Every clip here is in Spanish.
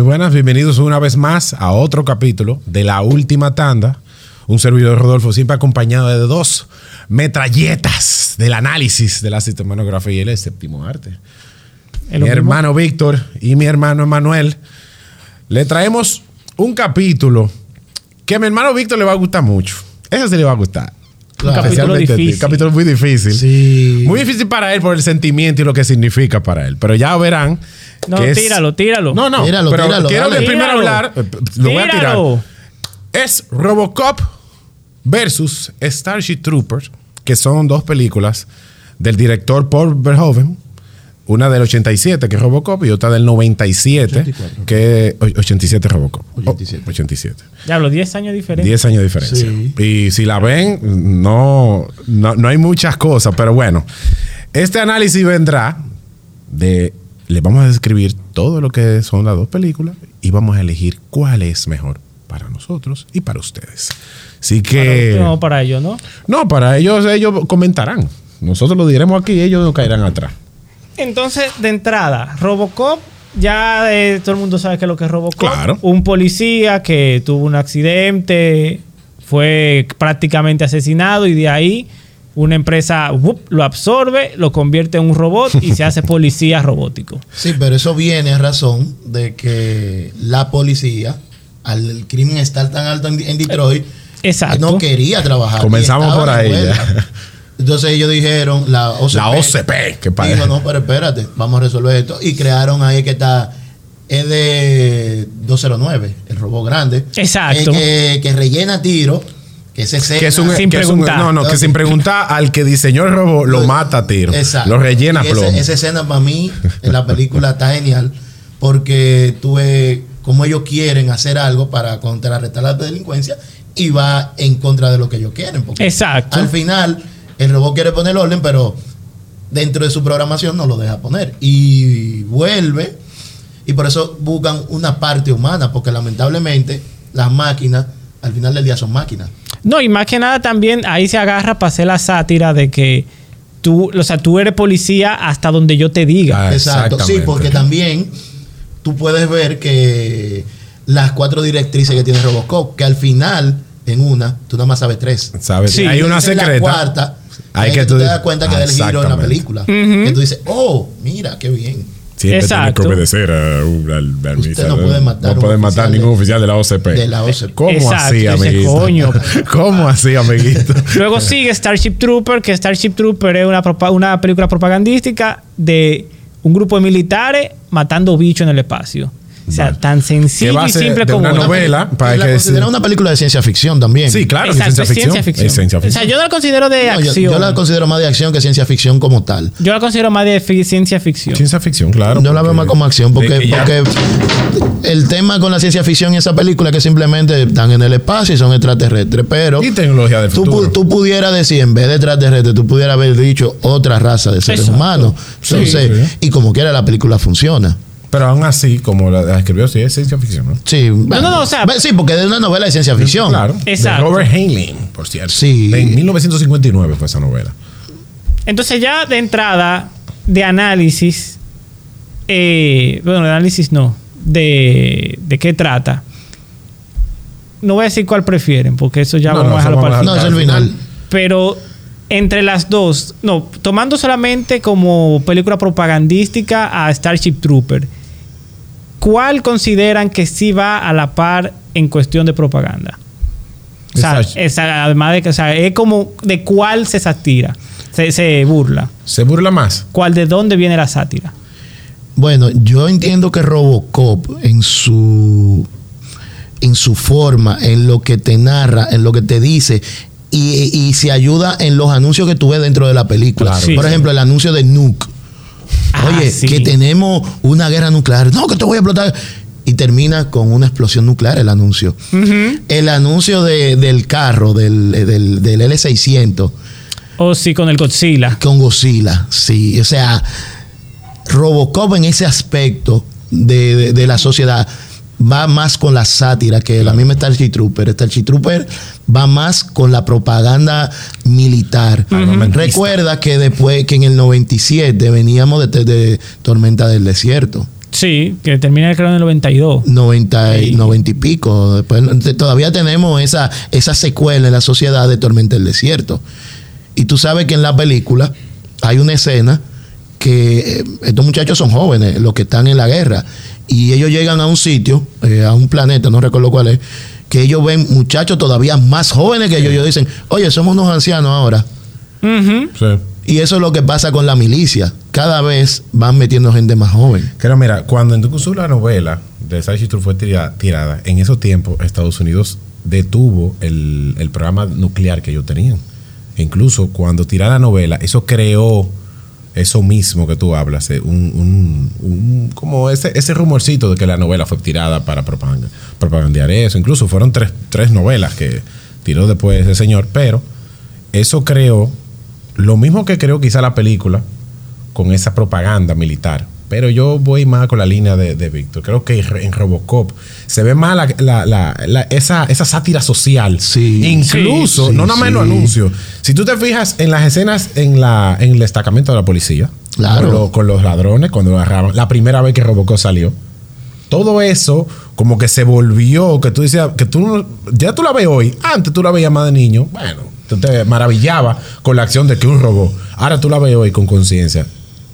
Muy buenas, bienvenidos una vez más a otro capítulo de la última tanda. Un servidor Rodolfo, siempre acompañado de dos metralletas del análisis de la sistemanografía y el séptimo arte. Mi hermano Víctor y mi hermano Emanuel. Le traemos un capítulo que a mi hermano Víctor le va a gustar mucho. Ese sí le va a gustar. Un capítulo difícil. capítulo muy difícil. Sí. Muy difícil para él por el sentimiento y lo que significa para él. Pero ya verán. No, que es- tíralo, tíralo. No, no. Tíralo, pero tíralo, quiero dale. que primero Tíralo. hablar. eh, Lo voy a tirar. Es Robocop versus Starship Troopers, que son dos películas del director Paul Verhoeven. Una del 87, que es Robocop, y otra del 97, 84. que es 87 Robocop. 87. Oh, 87. Diablo, 10 años diferentes. 10 años de diferencia. Sí. Y si la ven, no, no, no hay muchas cosas, pero bueno. Este análisis vendrá de. Le vamos a describir todo lo que son las dos películas y vamos a elegir cuál es mejor para nosotros y para ustedes. Así que. No, para ellos, ¿no? No, para ellos, ellos comentarán. Nosotros lo diremos aquí y ellos no caerán atrás. Entonces, de entrada, Robocop, ya eh, todo el mundo sabe qué es lo que es Robocop. Claro. Un policía que tuvo un accidente, fue prácticamente asesinado y de ahí una empresa lo absorbe, lo convierte en un robot y se hace policía robótico. Sí, pero eso viene a razón de que la policía, al el crimen estar tan alto en, en Detroit, Exacto. no quería trabajar. Comenzamos por ahí. Entonces ellos dijeron, la OCP. La OCP, que para Dijo, no, pero espérate, vamos a resolver esto. Y crearon ahí que está, es de 209, el robot grande. Exacto. Eh, que, que rellena tiro, que se Que es un, Sin que es un- preguntar. no, no, que sin preguntar al que diseñó el robot lo mata a tiro. Exacto. Lo rellena plomo. Esa escena para mí en la película está genial porque tú ves cómo ellos quieren hacer algo para contrarrestar la delincuencia y va en contra de lo que ellos quieren. Porque Exacto. Al final, el robot quiere poner orden, pero dentro de su programación no lo deja poner. Y vuelve. Y por eso buscan una parte humana, porque lamentablemente las máquinas, al final del día son máquinas. No, y más que nada también ahí se agarra para hacer la sátira de que tú, o sea, tú eres policía hasta donde yo te diga. Ah, Exacto, sí, porque también tú puedes ver que las cuatro directrices que tiene Robocop, que al final, en una, tú nada más sabes tres. ¿Sabes? Sí. Hay una es La secreta. cuarta, Hay que que tú te das cuenta que da el giro en la película. Ujú. Que tú dices, oh, mira, qué bien. Siempre Exacto. tiene que obedecer a un- al al Usted no puede matar No un puede matar oficial ningún de- oficial de la OCP. de la OCP. ¿Cómo Exacto, así, amiguito? coño. ¿Cómo así, amiguito? Luego sigue Starship Trooper, que Starship Trooper es una, una película propagandística de un grupo de militares matando bichos en el espacio. O sea, tan sencillo y simple de como una novela. para la que considera una película de ciencia ficción también. Sí, claro, que es ciencia ficción. Es ciencia O sea, ficción. yo no la considero de No, acción. yo la considero más de acción que ciencia ficción como tal. Yo la considero más de ciencia ficción. Ciencia ficción, claro. Yo la veo más como acción porque, porque el tema con la ciencia ficción y esa película es que simplemente están en el espacio y son extraterrestres. Pero Y tecnología del futuro. pu- tú pudieras decir, en vez de extraterrestres, tú pudieras haber dicho otra raza de seres Exacto. humanos. Sí, Entonces, sí. y como quiera la película funciona. Pero aún así, como la, la escribió, sí es ciencia ficción, ¿no? Sí, bueno, no, no, o sea- sí, porque es una novela de ciencia ficción. Claro. Exacto. De Robert Heinlein, por cierto. Sí. En 1959 fue esa novela. Entonces ya de entrada, de análisis, eh, bueno, de análisis no, de, de qué trata. No voy a decir cuál prefieren, porque eso ya No, vamos no, a dejarlo para el a No, es final. el final. Pero entre las dos, no, tomando solamente como película propagandística a Starship Trooper, ¿cuál consideran que sí va a la par en cuestión de propaganda? O sea, Starship. esa- además de que o sea, es como de cuál se satira, se, se burla. ¿Se burla más? ¿Cuál de dónde viene la sátira? Bueno, yo entiendo que Robocop en su en su forma, en lo que te narra, en lo que te dice y, y se ayuda en los anuncios que tú ves dentro de la película. Claro. Sí. Por ejemplo, el anuncio de Nuke. Ah, Oye, sí. que tenemos una guerra nuclear. No, que te voy a explotar. Y termina con una explosión nuclear el anuncio. El anuncio de- del carro, del, del, del L600, O sí, con el Godzilla. con Godzilla. Sí, o sea, Robocop en ese aspecto de, de- de la sociedad va más con la sátira que la misma Starship Trooper. Starship Trooper va más con la propaganda militar. Recuerda que después, que en el 97 veníamos de, de Tormenta del Desierto. Sí, que termina creo en el 92. 90, y- Sí. 90 y pico. Después, todavía tenemos esa, esa secuela en la sociedad de Tormenta del Desierto. Y tú sabes que en la película hay una escena que eh, estos muchachos son jóvenes, los que están en la guerra. Y ellos llegan a un sitio, eh, a un planeta, no recuerdo cuál es, que ellos ven muchachos todavía más jóvenes que ellos. Ellos dicen, oye, somos unos ancianos ahora. Sí. Y eso es lo que pasa con la milicia. Cada vez van metiendo gente más joven. Pero mira, cuando incluso la novela de Sarchi True fue tira- tirada, en esos tiempos Estados Unidos detuvo el, el programa nuclear que ellos tenían. E incluso cuando tiraron la novela, eso creó eso mismo que tú hablas, eh, un, un- un- como ese, ese rumorcito de que la novela fue tirada para propaganda, propagandear eso. Incluso fueron tres, tres novelas que tiró después ese señor, pero eso creó lo mismo que creó quizá la película con esa propaganda militar. Pero yo voy más con la línea de, de Víctor. Creo que en Robocop se ve más la, la- la- esa, esa sátira social. Sí. Incluso, Sí, no nada más en los anuncios. Si tú te fijas en las escenas en, la, en el destacamento de la policía, Claro. con, lo- con los ladrones, cuando lo agarraban, la primera vez que Robocop salió, todo eso como que se volvió, que tú decías, que tú ya tú la ves hoy, antes tú la veías más de niño, bueno, tú te maravillabas con la acción de que un robot, ahora tú la ves hoy con conciencia,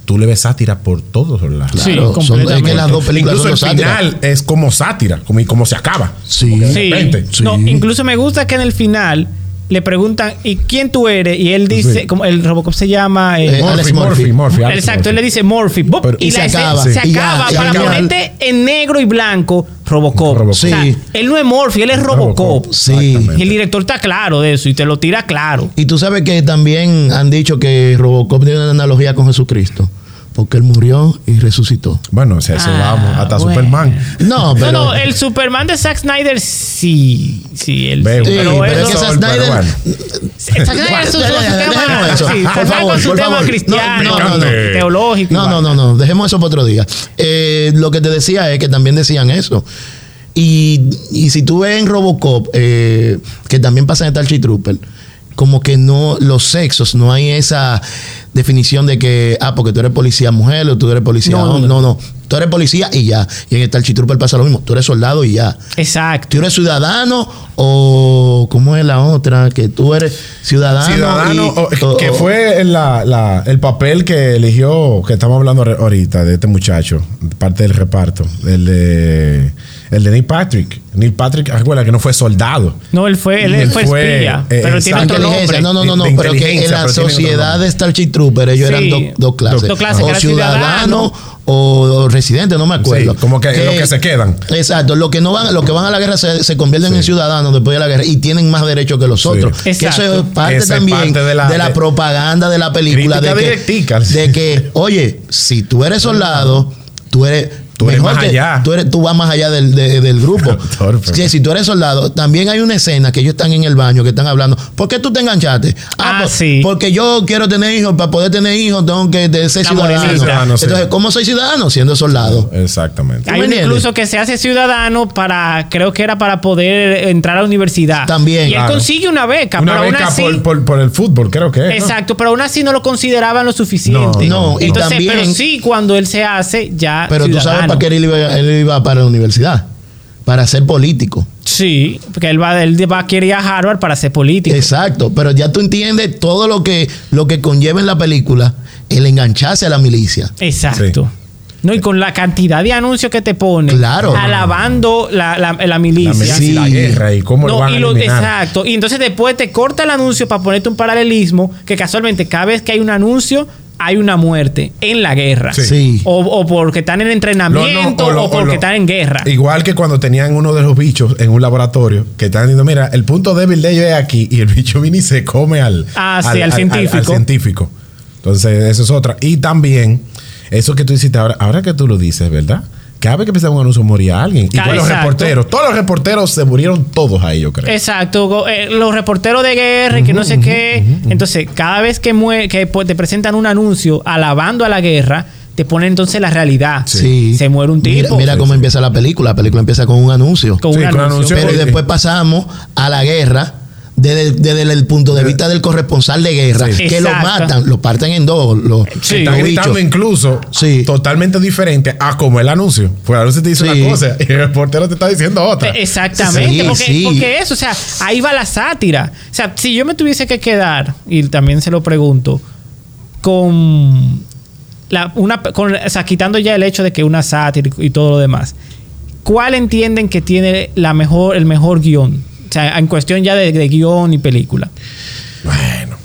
tú le ves sátira por todos los lados. Sí, Claro, son- es que las dos películas Incluso el sátira. final es como sátira, como, y como se acaba. Sí. De Sí. repente. Sí. No, incluso me gusta que en el final le preguntan, ¿y quién tú eres? Y él dice, Sí. como el Robocop se llama... eh, Eh, Murphy, Murphy. Murphy, Exacto, él le Murphy. dice. Pero- y, se acaba. se ya, acaba y para final- ponerte en negro y blanco Robocop. Robocop. O sea, Sí. él no es Morphy, él es Robocop. Sí. Exactamente. Y el director está claro de eso y te lo tira claro. Y tú sabes que también han dicho que Robocop tiene una analogía con Jesucristo. Porque él murió y resucitó. Bueno, o sea, eso Ah, vamos, hasta bueno. Superman. No, pero. no, no, el Superman de Zack Snyder sí, sí, él sí, Sí, pero pero es que Zack Snyder. bueno. Zack Snyder es su- su tema- eso, sí, por Zack Snyder favor, con su por tema favor. cristiano, No, no, no, no. teológico. No, no, no, no. Dejemos eso para otro día. Eh, lo que te decía es que también decían eso. Y, y si tú ves en Robocop, eh, que también pasa en Starship Trooper, como que no, los sexos, no hay esa definición de que, ah, porque tú eres policía mujer o tú eres policía No, no, hombre. no. No. Tú eres policía y ya. Y en Starship Trooper pasa lo mismo. Tú eres soldado y ya. Exacto. ¿Tú eres ciudadano o cómo es la otra? Que tú eres ciudadano. Ciudadano, y- o- que o- fue la- la- el papel que eligió, que estamos hablando ahorita, de este muchacho, parte del reparto, el de, el de Neil Patrick. Neil Patrick, recuerda que no fue soldado. No, él fue, él, Él fue, fue, espía, eh, pero tiene otro nombre. No, no, no, no, pero que en la sociedad de Starship Trooper ellos Sí. eran dos- clases. Dos clases, que o era ciudadano ciudadano. o residente, no me acuerdo. Sí, como que los que se quedan. Exacto, los que no van, los que van a la guerra se, se convierten Sí. en ciudadanos después de la guerra y tienen más derechos que los Sí. otros. Que eso es parte también parte de de la, propaganda de la película. De que, directica. de que, oye, si tú eres soldado, tú eres. Tú eres más que- allá. Tú, eres, tú vas más allá del, de- del grupo. Torpe. Sí, si tú eres soldado, también hay una escena que ellos están en el baño, que están hablando. ¿Por qué tú te enganchaste? Ah, por- sí. Porque yo quiero tener hijos. Para poder tener hijos, tengo que de- ser La ciudadano. morenita. Ciudadano, sí. Entonces, ¿cómo soy ciudadano? Siendo soldado. Exactamente. Hay incluso que se hace ciudadano para, creo que era para poder entrar a la universidad. También, Y él consigue una beca, Una pero aún beca así. por, por- por el fútbol, creo que es. ¿no? Exacto, pero aún así no lo consideraban lo suficiente. No, no, y Entonces, también- pero sí, cuando él se hace ya. Pero tú sabes para qué él iba, él iba para la universidad. Para ser político. Sí, porque él va, él va a querer ir a Harvard para ser político. Exacto. Pero ya tú entiendes todo lo que, lo que conlleva en la película el engancharse a la milicia. Exacto. No, y con la cantidad de anuncios que te ponen, Claro. alabando la, la, la La milicia. milicia y la Sí. guerra y cómo lo van a y lo- eliminar. exacto. Y entonces después te corta el anuncio para ponerte un paralelismo que casualmente cada vez que hay un anuncio hay una muerte en la guerra. Sí. O, o porque están en entrenamiento No, no, o, lo- o porque lo- están en guerra. Igual que cuando tenían uno de los bichos en un laboratorio que estaban diciendo, mira, el punto débil de ellos es aquí y el bicho viene y se come al, Ah, sí, al científico. al científico. Entonces, eso es otra. Y también, eso que tú hiciste ahora, ahora que tú lo dices, ¿verdad? Cada vez que empezaba un anuncio moría alguien. Igual los reporteros. Todos los reporteros se murieron todos ahí, yo creo. Exacto, eh, los reporteros de guerra y que no sé qué. Entonces, cada vez que, que pues, te presentan un anuncio alabando a la guerra, te ponen entonces la realidad. Sí. Se muere un Mira, tipo. mira Sí, cómo sí. empieza la película. La película empieza con un anuncio. con Sí, un con anuncio. anuncio. Pero después pasamos a la guerra desde, desde el punto de vista del corresponsal de guerra, Sí. que lo matan, lo parten en dos, los, Sí. Está los gritando bichos. incluso Sí. totalmente diferente a como el anuncio. Pues el anuncio te dice Sí. una cosa y el reportero te está diciendo otra. Exactamente, Sí, porque, sí. porque eso, o sea, ahí va la sátira. O sea, si yo me tuviese que quedar, y también se lo pregunto, con la, una, con, o sea, quitando ya el hecho de que una sátira y todo lo demás, ¿cuál entienden que tiene la mejor, el mejor guion? O sea, en cuestión ya de, de guion y película. Bueno,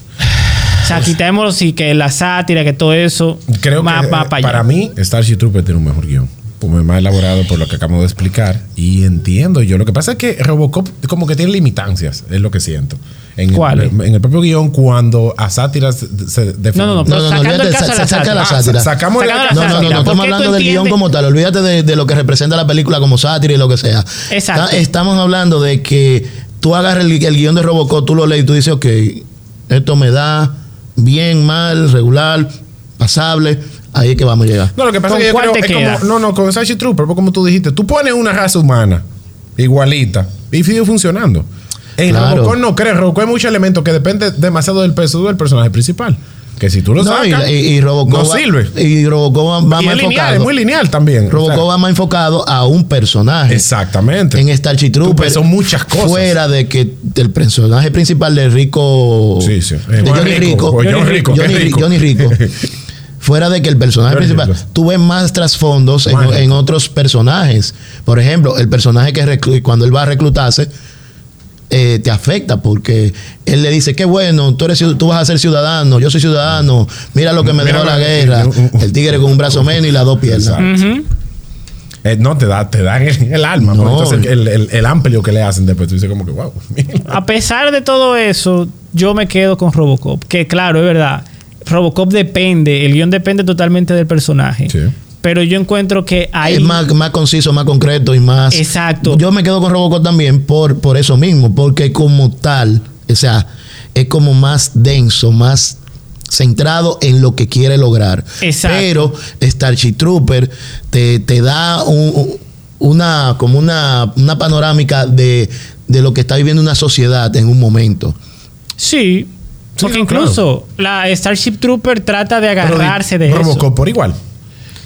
O sea, quitémoslo sí que la sátira, que todo eso creo va, que eh, para allá. para mí Starship Trooper tiene un mejor guion. Pues más elaborado por lo que acabo de explicar. Y entiendo yo. Lo que pasa es que Robocop como que tiene limitancias, es lo que siento. En, ¿Cuáles? El, en el propio guion, cuando a sátiras se defienden. No, no, no, No, no, no, Sacando el olvídate, caso sa- de la saca la Ah, sátira. sa- sacamos la la No, no, no, no, ¿Por estamos hablando del guion como tal. Olvídate de, de lo que representa la película como sátira y lo que sea. Exacto. Está- estamos hablando de que tú agarras el, el guion de Robocop, tú lo lees y tú dices, ok, esto me da bien, mal, regular, pasable. Ahí es que vamos a llegar. No, lo que pasa ¿Con es que yo creo es como, no, no, con Starship Trooper, porque como tú dijiste, tú pones una raza humana igualita y sigue funcionando. En Claro. Robocop no crees, Robocop hay muchos elementos que depende demasiado del peso del personaje principal. Que si tú lo No, y, sacas, y- y Robocop no va- sirve. Y Robocop va, va y más es lineal, enfocado. es muy lineal también. O Robocop sea, va más enfocado a un personaje. exactamente. En Starship Trooper Pues son muchas cosas. Fuera de que el personaje principal de Rico. Sí, sí. De Johnny Rico, Johnny, rico. Johnny Rico. Fuera de que el personaje principal. Tú ves más trasfondos en, otros personajes. Por ejemplo, el personaje que cuando él va a reclutarse. eh, te afecta porque él le dice qué bueno tú eres tú vas a ser ciudadano yo soy ciudadano mira lo que me Mira dejó la la- guerra un- un- el tigre con un brazo menos y las dos piernas. Eh, no, te da, te dan el, el alma. No. entonces el, el- el amplio que le hacen después, tú dices como que, wow. A pesar de todo eso, yo me quedo con Robocop. Que claro, es verdad. Robocop depende, el guion depende totalmente del personaje. Sí. Pero yo encuentro que hay. es más, más conciso, más concreto y más. Exacto. Yo me quedo con Robocop también por, por eso mismo, porque como tal, o sea, es como más denso, más centrado en lo que quiere lograr. Exacto. Pero Starship Trooper te, te da un- un- una, como una, una panorámica de, de lo que está viviendo una sociedad en un momento. Sí. Porque claro. incluso la Starship Trooper trata de agarrarse de Robocop eso. por igual.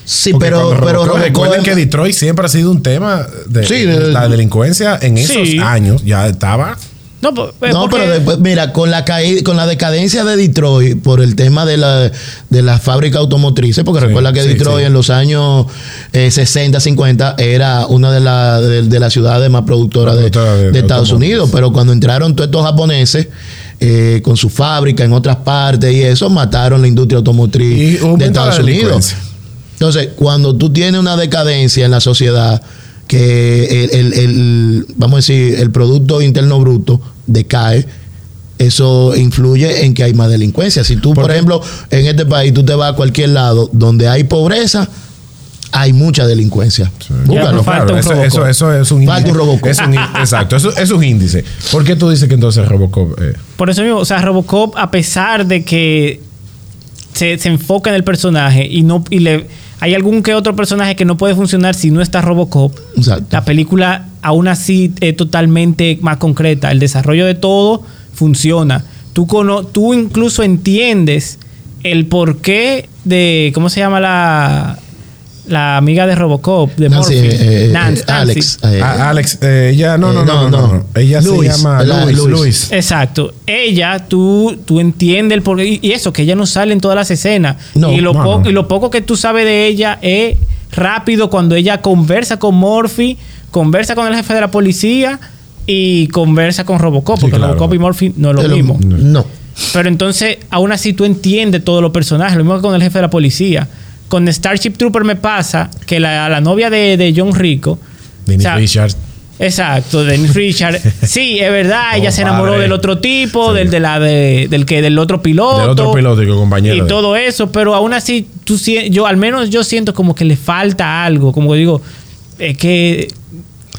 Sí, Porque pero, Robocop, Robocop recuerden que Detroit siempre ha sido un tema de, Sí, de- la delincuencia en esos Sí. años ya estaba No, po- eh, No, porque- pero después, mira, con la caída, con la decadencia de Detroit por el tema de la, de la fábrica automotrices, porque Sí, recuerda que sí, Detroit sí. en los años eh, 60, 50 era una de, la- de, de las ciudades más productoras de, productora de- Estados. Unidos, pero cuando entraron todos estos japoneses eh, con su fábrica en otras partes y eso, mataron la industria automotriz Y de Estados Unidos. Entonces, cuando tú tienes una decadencia en la sociedad, que el, el- el- vamos a decir, el Producto Interno Bruto decae, eso influye en que hay más delincuencia. Si tú, por Porque- ejemplo, en este país, tú te vas a cualquier lado donde hay pobreza, hay mucha delincuencia. Búscalo. Ya, falta un eso, Robocop. eso, eso es un Falta un Robocop. Es un in- exacto, eso es un índice. ¿Por qué tú dices que entonces Robocop eh, Por eso mismo, o sea, Robocop, a pesar de que se, se enfoca en el personaje y no y le hay algún que otro personaje que no puede funcionar si no está Robocop, Exacto. la película aún así es totalmente más concreta. El desarrollo de todo funciona. Tú, cono- tú incluso entiendes el porqué de. ¿Cómo se llama la, la amiga de Robocop? De Nancy, Murphy? eh, eh, Nancy, Alex. Nancy. eh, Alex, ella, no, eh, no, no, no, no, Ella Luis, se llama. Luis, Luis. Luis. Exacto. Ella, tú, tú entiendes el porqué. Y y eso, que ella no sale en todas las escenas. No, y, lo no, po- no. y lo poco que tú sabes de ella es rápido cuando ella conversa con Murphy, conversa con el jefe de la policía y conversa con Robocop. Sí, Porque claro. Robocop y Murphy no es lo- mismo. No. Pero entonces, aún así, tú entiendes todos los personajes. Lo mismo que con el jefe de la policía. Con Starship Trooper me pasa que la, la novia de, de John Rico. Dennis o sea, Richards. Exacto, Dennis Richard. Sí, es verdad, ella se enamoró del otro tipo, Sí. del de la de- del que del otro piloto. Del otro piloto y compañero Y de- todo eso, pero aún así tú yo al menos yo siento como que le falta algo, como que digo, es que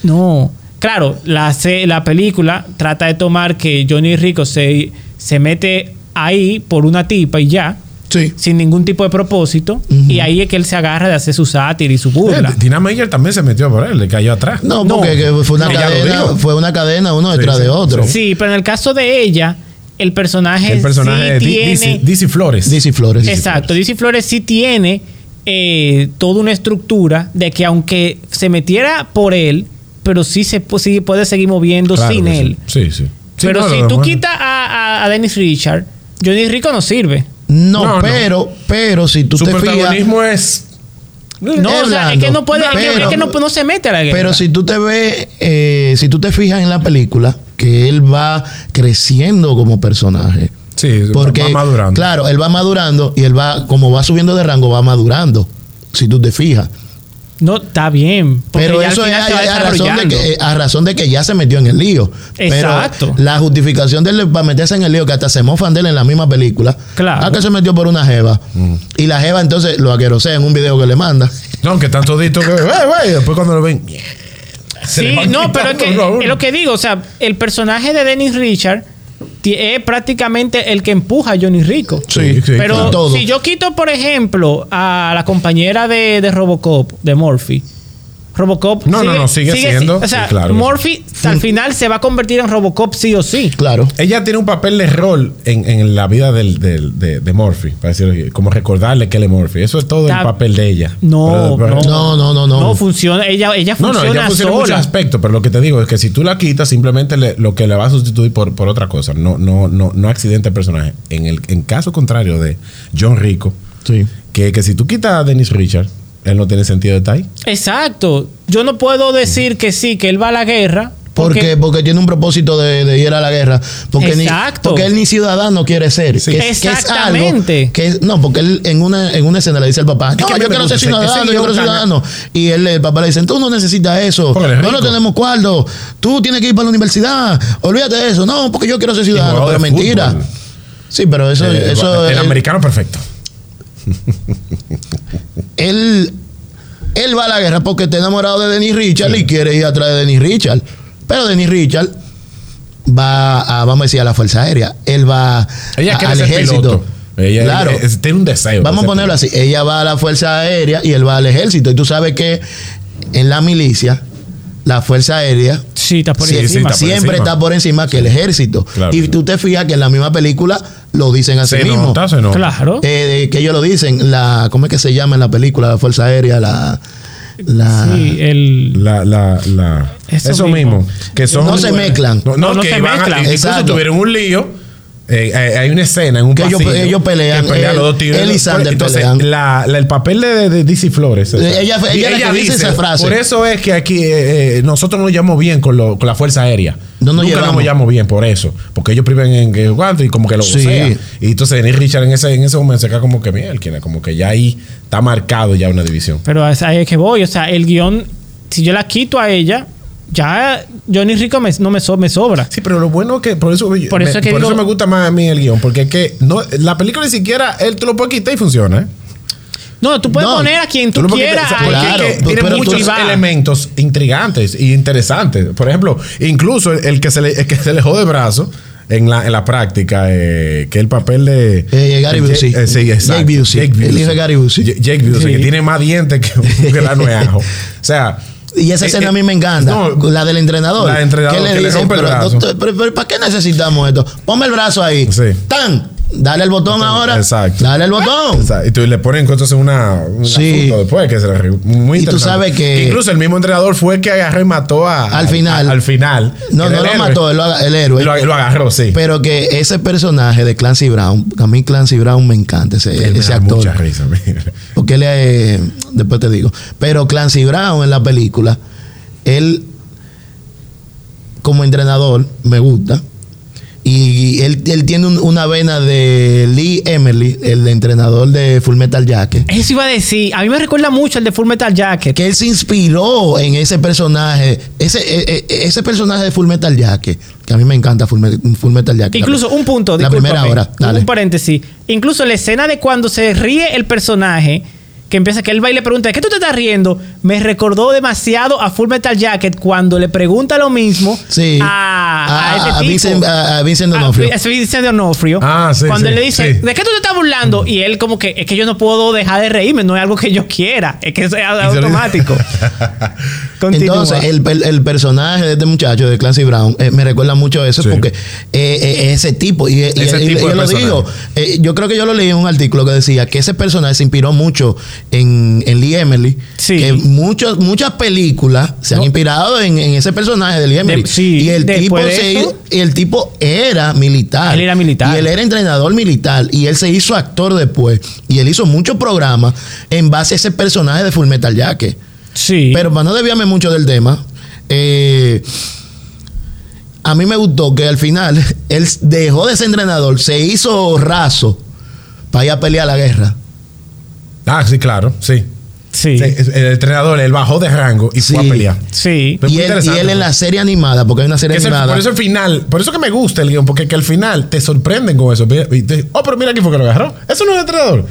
no. Claro, la la película trata de tomar que Johnny Rico se se mete ahí por una tipa y ya. Sí. sin ningún tipo de propósito. Y ahí es que él se agarra de hacer su sátira y su Eh, burla. Tina Meyer también se metió por él, le cayó atrás. No, No. porque que fue una cadena, fue una cadena uno Sí, detrás sí, de otro. sí. Sí, pero en el caso de ella, el personaje, el personaje sí de tiene... Flores. Dizzy Flores. Exacto, Dizzy Flores sí tiene eh, toda una estructura de que aunque se metiera por él, pero sí se sí puede seguir moviendo Claro sin él. Sí, sí. Sí, pero no, si tú quitas a, a- a Dennis Richard, Johnny Rico no sirve. No, No, no. pero, pero si tú Su te fijas. protagonismo es. No, Es o sea, es que no puede, es que- pero- es que no, no se mete a la guerra. Pero si tú te ves, eh, si tú te fijas en la película, que él va creciendo como personaje. Sí, Porque, va madurando. claro, él va madurando y él va, como va subiendo de rango, va madurando. Si tú te fijas. No, está bien. porque Pero eso es final se va a, a razón de desarrollando. que, eh, a razón de que ya se metió en el lío. Exacto. Pero la justificación de él para meterse en el lío, que hasta se mofan de él en la misma película. Claro. Ah, que se metió por una jeva. Y la jeva entonces lo aquerosea en un video que le manda. No, que están toditos que. "Wey, wey", después cuando lo ven. se Sí, no, pero es, que, es lo que digo. O sea, el personaje de Dennis Richard es prácticamente el que empuja a Johnny Rico. Sí, sí. Pero todo. si yo quito, por ejemplo, a la compañera de, de Robocop, de Murphy. Robocop. No, no, no, sigue siendo, O sea, sí, claro Murphy al final se va a convertir en Robocop sí o sí. Claro. Ella tiene un papel de rol en, en la vida del, del- de, de Murphy, para decirlo, como recordarle que él es Murphy. Eso es todo Está- el papel de ella. No, Pero- pero- no. No, no, no, no. No funciona. Ella, ella No, funciona, no, ella funciona en muchos aspectos, pero lo que te digo es que si tú la quitas, simplemente le- lo que le va a sustituir por, por otra cosa, no, no, no, no accidente el personaje. En el en caso contrario de John Rico, Sí. que, que si tú quitas a Dennis Richard, él no tiene sentido de estar ahí. Exacto. Yo no puedo decir que sí, que él va a la guerra. Porque, porque tiene un propósito de, de ir a la guerra. Porque, Exacto. Ni, porque él ni ciudadano quiere ser. Sí. Que, es- que es algo Exactamente. que no, porque él en una, en una escena le dice al papá, no, yo quiero ser ciudadano, yo quiero ser ciudadano. Y él, el papá le dice, tú no necesitas eso. No lo tenemos cuarto. Tú tienes que ir para la universidad. Olvídate de eso. No, porque yo quiero ser ciudadano. Pero mentira. fútbol. Sí, pero eso, Eh, eso el él- americano perfecto. él, él va a la guerra porque está enamorado de Denis Richard y quiere ir atrás de Denis Richard. Pero Denis Richard va a, vamos a decir, a la Fuerza Aérea. Él va Ella a- al ejército. piloto. Ella, claro. es- tiene un deseo. Vamos a ponerlo piloto. así. Ella va a la Fuerza Aérea y él va al ejército. Y tú sabes que en la milicia, la Fuerza Aérea Sí, está por Sí, sí, encima. está por siempre encima. está por encima que el ejército. Claro, y sí. tú te fijas que en la misma película lo dicen así Se mismo. nota, se nota. Claro. Eh, que ellos lo dicen, la, ¿cómo es que se llama en la película? La Fuerza Aérea, la... la Sí, el. La, la, la, Eso eso, mismo. mismo. Que son, No se mezclan. No, no, que se iban a- mezclan. incluso Exacto. tuvieron un lío. eh, eh, hay una escena en un Que ellos- pasillo. ellos pelean, que pelean él- los dos tigres. él y Sander Entonces, pelean. La, la- el papel de, de, de Dizzy Flores. Ella- ella dice esa frase. Por eso es que aquí eh, eh, nosotros nos llevamos bien con, lo- con la Fuerza Aérea. No nos Nunca nos llevamos bien por eso. Porque ellos priven en que cuánto y como que lo Sí. Y entonces Denis Richard en ese, en ese momento se queda como que miel, como que ya ahí está marcado ya una división. Pero a esa- ahí es que voy. O sea, el guion, si yo la quito a ella, ya Johnny Rico me- no me, so- me sobra. Sí, pero lo bueno que por eso, Por me, eso es que por digo- eso me gusta más a mí el guion, porque es que no, la película ni siquiera él te lo puede quitar y funciona. ¿eh? No, tú puedes No, poner a quien tú, lo puedes quieras. quitar, o sea, Claro, que tiene pero tú- muchos elementos intrigantes y interesantes. Por ejemplo, incluso el, el que se le, el que se le jode brazo en la, en la práctica, eh, que el papel de Eh, Gary Busey. eh, sí, exacto. Jake Busey. El hijo de Gary Busey. Jake Busey, que tiene más dientes que un grano de ajo. O sea, Y esa eh, escena eh, a mí me encanta. no, la del entrenador. la del entrenador, Que le que le dice, rompe el pero, brazo". doctor, pero- pero ¿para qué necesitamos esto? Ponme el brazo ahí. Sí. ¡Tan! Dale el botón ahora. Exacto. Dale el botón. O sea, y tú le ponen entonces una, un Sí. después que se le re- muy Y tú sabes que- incluso el mismo entrenador fue el que agarró y mató a Al final. a- al final No, no lo mató, el héroe. lo, lo agarró sí Pero que ese personaje de Clancy Brown, a mí Clancy Brown me encanta, ese, Él me da actor. mucha risa mira. Porque él es, después te digo. Pero Clancy Brown en la película, él como entrenador me gusta. Y él, él tiene un- una vena de Lee Emily, el entrenador de Full Metal Jacket. Eso iba a decir. A mí me recuerda mucho el de Full Metal Jacket. Que él se inspiró en ese personaje, ese, e- e- ese personaje de Full Metal Jacket, que a mí me encanta Full, Me- Full Metal Jacket. Incluso un punto, La primera hora, dale. Un paréntesis. Incluso la escena de cuando se ríe el personaje, que empieza que él va y le pregunta, ¿de qué tú te estás riendo? Me recordó demasiado a Full Metal Jacket cuando le pregunta lo mismo Sí. a, a A- este a tipo. Vincent- a- a Vincent D'Onofrio. A Vincent D'Onofrio. Ah, sí, Cuando sí, él le dice, sí. ¿de qué tú te estás burlando? Y él como que, es que yo no puedo dejar de reírme, no es algo que yo quiera, es que eso es automático. Entonces, el, el- el personaje de este muchacho de Clancy Brown eh, me recuerda mucho a eso Sí. porque eh, eh, ese tipo, y, y- Ese y- tipo y de yo lo digo, eh, yo creo que yo lo leí en un artículo que decía que ese personaje se inspiró mucho en, en Lee Emily, Sí. que muchos, muchas películas se han No. inspirado en, en ese personaje de Lee Emily. De- sí, y el tipo, después de se- eso- y el tipo era militar. Él era militar. Y él era entrenador militar y él se hizo actor después. Y él hizo muchos programas en base a ese personaje de Full Metal Jacket. sí. Pero para no desviarme mucho del tema, eh, a mí me gustó que al final él dejó de ser entrenador, se hizo raso para ir a pelear la guerra. Ah, sí, claro, sí. Sí. El entrenador, él bajó de rango y fue Sí. a pelear. Sí. Pero Y él, y interesante, él en la serie animada, porque hay una serie Que es el- animada. por eso el final, por eso que me gusta el guion, porque que al final te sorprenden con eso. Y te- oh, pero mira quién fue que lo agarró. Eso no es entrenador.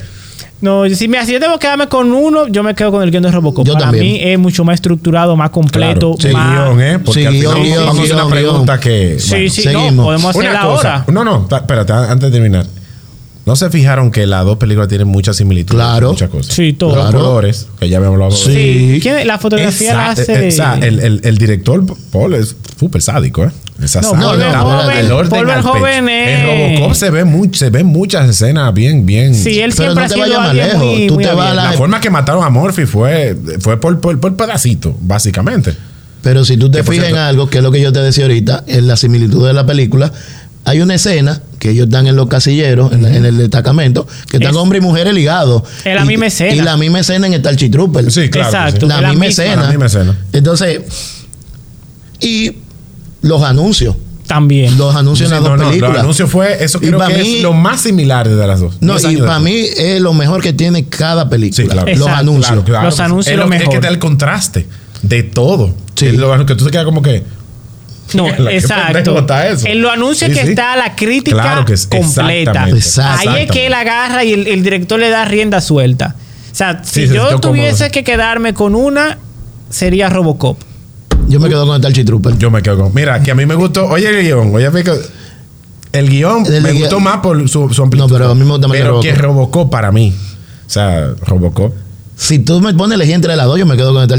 No, si, me, si yo tengo que quedarme con uno, yo me quedo con el guion de Robocop. Yo Para también. mí es mucho más estructurado, más completo. Claro, sí, más... guion, ¿eh? Porque Sí, al guion, final guion, vamos a hacer una pregunta guion. que. Sí, bueno, sí, seguimos. no, podemos Una hacerla cosa. ahora. No, no, espérate, antes de terminar. ¿No se fijaron que las dos películas tienen muchas similitudes? Claro. Muchas cosas. Sí, todo. Los Claro. colores, que ya habíamos hablado. Sí. Sí. ¿Quién- la fotografía la hace. eh, o sea, el, el- el director Paul es súper sádico, ¿eh? Esa No, Paul la- Verhoeven- el orden Paul al. Verhoeven es- En Robocop se ve, se ven muchas escenas bien, bien. Sí, él Pero siempre no ha te sido vayas más lejos. muy, Tú muy te vas a abierto. la- La forma que mataron a Murphy fue, fue por, por, por pedacito, básicamente. Pero si tú te fijas en algo, que es lo que yo te decía ahorita, en la similitud de la película, hay una escena que ellos están en los casilleros, en, el destacamento, que están Es- hombres y mujeres ligados. Es la Y- misma escena. Y la misma escena en Starship Trooper. Sí, claro. Exacto. sí. La misma misma. escena. La misma escena. Entonces, y los anuncios. También. Los anuncios Sí, en las no, dos no, películas. Los anuncios fue, eso Y creo para que mí- es lo más similar de las dos. No, y para mí es lo mejor que tiene cada película. Sí, claro. Los anuncios. Claro, claro. Los anuncios es lo lo, es mejor. que te da el contraste de todo. Sí. Es lo que tú te quedas como que. No, exacto. eso. En lo anuncia Sí, que sí. está la crítica Claro que es- completa. Ahí es que él agarra y el, el director le da rienda suelta. O sea, si se yo tuviese cómodo. que quedarme con una, sería Robocop. Yo me quedo con Starship Trooper. Yo me quedo con. Mira, que a mí me gustó. Oye, el guion. Oye, el guion El me guión- gustó más por su, su amplitud. No, pero a mí me gusta más el Pero Robocop. que Robocop para mí. O sea, Robocop. Si tú me pones elegir entre las dos, yo me quedo con. ¿Por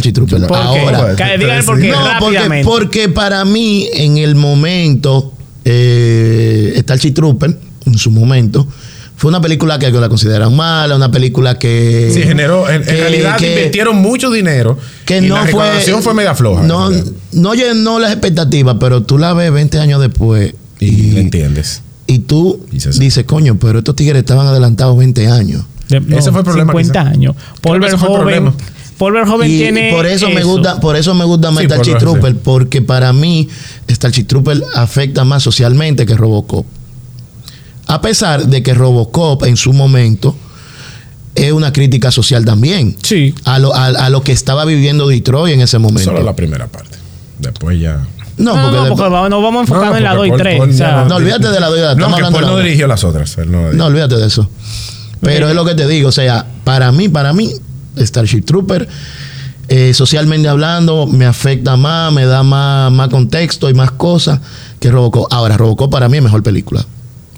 qué? Ahora. Díganme por qué, No, porque, porque para mí, en el momento, eh, Starship Trooper, en su momento, fue una película que, que la consideran mala, una película que. Sí, generó. En, realidad que- invirtieron mucho dinero. que y no la fue. recaudación fue media floja. No, no llenó las expectativas, pero tú la ves 20 años después. y, le entiendes. y tú Dices- dices, coño, pero estos tigres estaban adelantados 20 años. De- no, Ese fue el problema, 50 quizá. años. Paul Verhoeven. problema. Paul Verhoeven y tiene. por eso, me gusta, por eso me gusta más Sí, por Starship lo- Trooper, sí. porque para mí Starship Trooper afecta más socialmente que Robocop. A pesar de que Robocop en su momento es una crítica social también. Sí. A lo, a, a lo que estaba viviendo Detroit en ese momento. Solo la primera parte. Después ya. No, No, porque no, porque vamos, nos vamos enfocando No, en la porque 2 y Paul- 3. Paul o sea, ya No, olvídate de la dos y de la- No, estamos que hablando Paul no dirigió las otras. No, olvídate de eso. Pero es lo que te digo, o sea, para mí, para mí, Starship Trooper, eh, socialmente hablando, me afecta más, me da más, más contexto y más cosas que Robocop. Ahora, Robocop para mí es mejor película.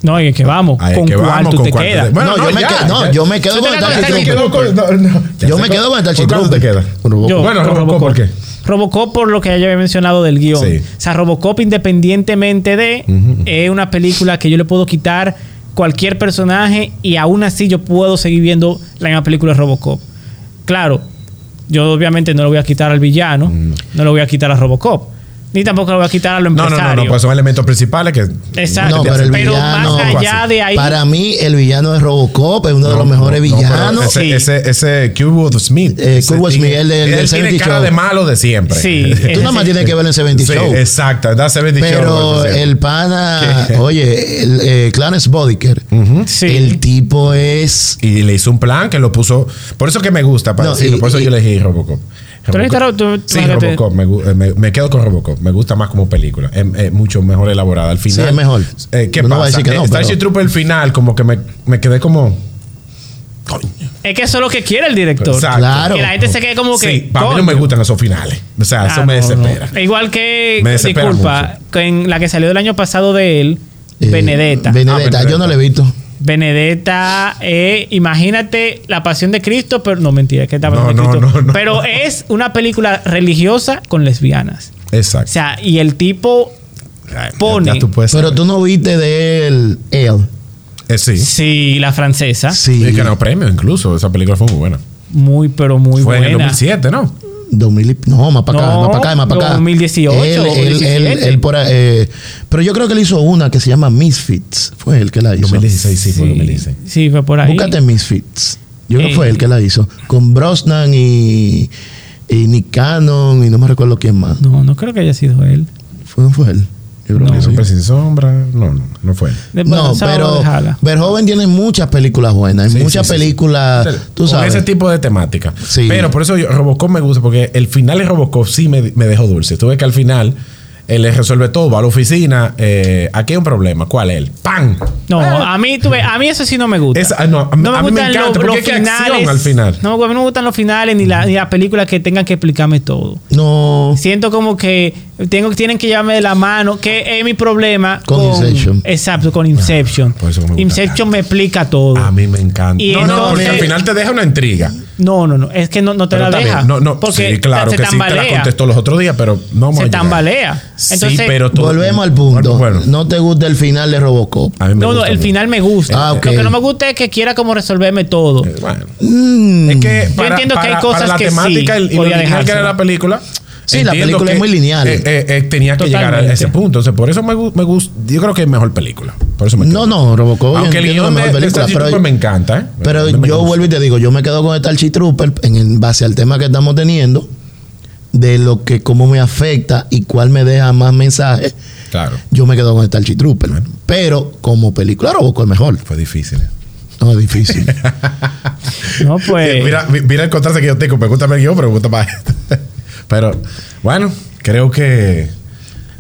no, y es que vamos. ¿Con que cuál vamos, tú con te quedas? Bueno, no, no, yo, me quedo, no ya. yo me quedo con Starship Trooper. Yo me quedo con Starship ¿Por cuánto te Trooper. queda? Con Robocop. Yo, Bueno, con Robocop, ¿por qué? Robocop por lo que ya había mencionado del guion. Sí. O sea, Robocop independientemente de, es una película que yo le puedo quitar cualquier personaje y aún así yo puedo seguir viendo la misma película de Robocop. Claro, yo obviamente no le voy a quitar al villano, no le voy a quitar a Robocop, ni tampoco le voy a quitar a los No, no, empresarios. no, no, pues son elementos principales que. Exacto. No, pero el pero villano- más allá de ahí, Para mí, el villano de Robocop es uno de No, los mejores no, no, villanos. ese, Sí. ese, ese Kurtwood Smith. Eh, tigre, Smith, el del- del Él tiene 70 cara Show. de malo de siempre. Sí. Tú nada más tienes que ver en 70 Sí, Show. exacto. Da 70 Pero el pana, ¿Qué? oye, el, eh, Clarence Bodiker, Sí. el tipo es Y le hizo un plan que lo puso. Por eso que me gusta, para No, decirlo. y- por eso y- yo elegí Robocop. Robocop. ahorita tú- tú- sí. Robocop. Me, eh, me- me quedo con Robocop. Me gusta más como película. Es, es mucho mejor elaborada. Al final. Sí, es mejor. Eh, ¿Qué No pasa? decir que no, Eh, Starship pero- Trooper, el final, como que me, me quedé como. Coño. Es que eso es lo que quiere el director. Exacto. Claro. Que la gente se quede como que. Sí, para mí no me gustan esos finales. O sea, eso Ah, me no, no. desespera. Igual que, Me desespera disculpa, en la que salió del año pasado de él, Eh, Benedetta. Benedetta, Ah, yo no la he visto. Benedetta, eh, imagínate la pasión de Cristo, pero no mentira, que es la No, no, Cristo. no, no. Pero es una película religiosa con lesbianas. O Exacto. sea, y el tipo pone. ya tú puedes Pero saber. tú no viste de él, él. Eh, sí. Sí, la francesa. Sí. Y ganó premio incluso. Esa película fue muy buena. Muy, pero muy fue en el buena. 2007, ¿no? 2000 y- no, más para acá, No, más para acá, más para acá. 2018 Él, él, él, 17. él por ahí, eh, pero yo creo que él hizo una que se llama Misfits. Fue él que la hizo. 2016, sí, fue Sí, 2016. sí, fue por ahí. Búscate Misfits. Yo creo que Eh. fue él que la hizo. Con Brosnan y, y Nick Cannon y no me recuerdo quién más. No, no creo que haya sido él. Fue, fue él. Yo creo No. que sí. Siempre sin sombra. No, no, no fue. De- No, pero. Verhoeven tiene muchas películas buenas. Hay Sí, muchas sí, sí, sí. películas, tú Con sabes. ese tipo de temática. Sí. Pero por eso yo, Robocop me gusta, porque el final de Robocop sí me, me dejó dulce. Tú ves que al final él le resuelve todo, va a la oficina. eh, aquí hay un problema. ¿Cuál es él? ¡Pam! No, a mí, tú ves, a mí eso sí no me gusta. Esa- ah, no, a mí- a mí me encanta, porque es que acción al final. No, a mí no me gustan los finales ni, la, ni las películas que tengan que explicarme todo. No. Siento como que tengo, tienen que llevarme de la mano, que es mi problema Con Inception. Exacto, con Inception. por eso me gusta Inception me explica todo. A mí me encanta. Y no, no, porque al final te deja una intriga. No, no, no. Es que no, no te Pero la deja. No, no, porque sí, claro se que sí, te la tambalea. contestó los otros días, pero no Se tambalea. Sí, Entonces, pero todo- Volvemos al punto. Bueno, No te gusta el final de Robocop. a mí me No, no, gusta el mucho. final me gusta. Ah. Lo que no me gusta es que quiera como resolverme todo. Eh, Bueno. Mm. Es que para, entiendo que hay cosas para la que temática sí y lo que era la película. Sí, la película es muy lineal. eh, eh, eh, tenía que llegar a ese punto. Entonces, por eso me, me gusta. Yo creo que es mejor película. Por eso me No, quedo. no, Robocop. yo Aunque el guion de, de película, Starship pero, me encanta, ¿eh? pero me yo vuelvo y te digo, yo me quedo con Starship Trooper en base al tema que estamos teniendo, de lo que cómo me afecta y cuál me deja más mensajes. Claro. Yo me quedo con Starship Trooper. Pero como película, Robocop es mejor. Fue difícil. No es difícil. No, pues. Mira, mi- mira el contraste que yo tengo. Me gusta el guion, pero me gusta más. Pero, bueno, creo que.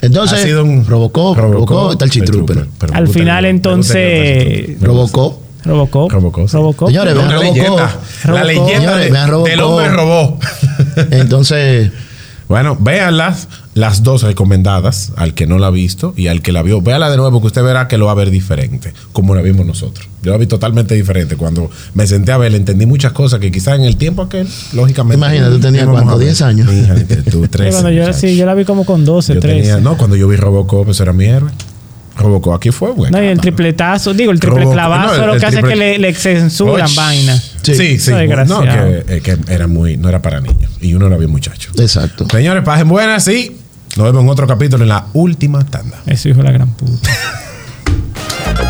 Entonces, ha sido un Robocop, Robocop, Starship Trooper. Pero me Al final, entonces, Trooper. Robocop. Robocop. Robocop, sí. Robocop. Señores, vean Robocop. leyenda. La leyenda Señores, de- Robocop. del hombre robó. Entonces, Bueno, véanlas, las dos recomendadas, al que no la ha visto y al que la vio. Véala de nuevo, que usted verá que lo va a ver diferente, como la vimos nosotros. Yo la vi totalmente diferente. Cuando me senté a ver, entendí muchas cosas que quizás en el tiempo aquel, lógicamente. Imagínate, tú tenías cuánto, a ver. 10 años. Que tú, Sí, 13. cuando yo, sí, yo la vi como con 12, Yo 13. tenía- no, cuando yo vi Robocop, eso era mi héroe. Robocop aquí fue bueno. No, y el tripletazo, digo, el triple Robocop- clavazo no, el- es lo que hace triple- que le, le censuran vainas. Sí, sí. Eso no, que, eh, que era muy, no era para niños. Y uno era bien muchacho. exacto. Señores, pasen buenas y nos vemos en otro capítulo en la última tanda. Eso hijo de la gran puta.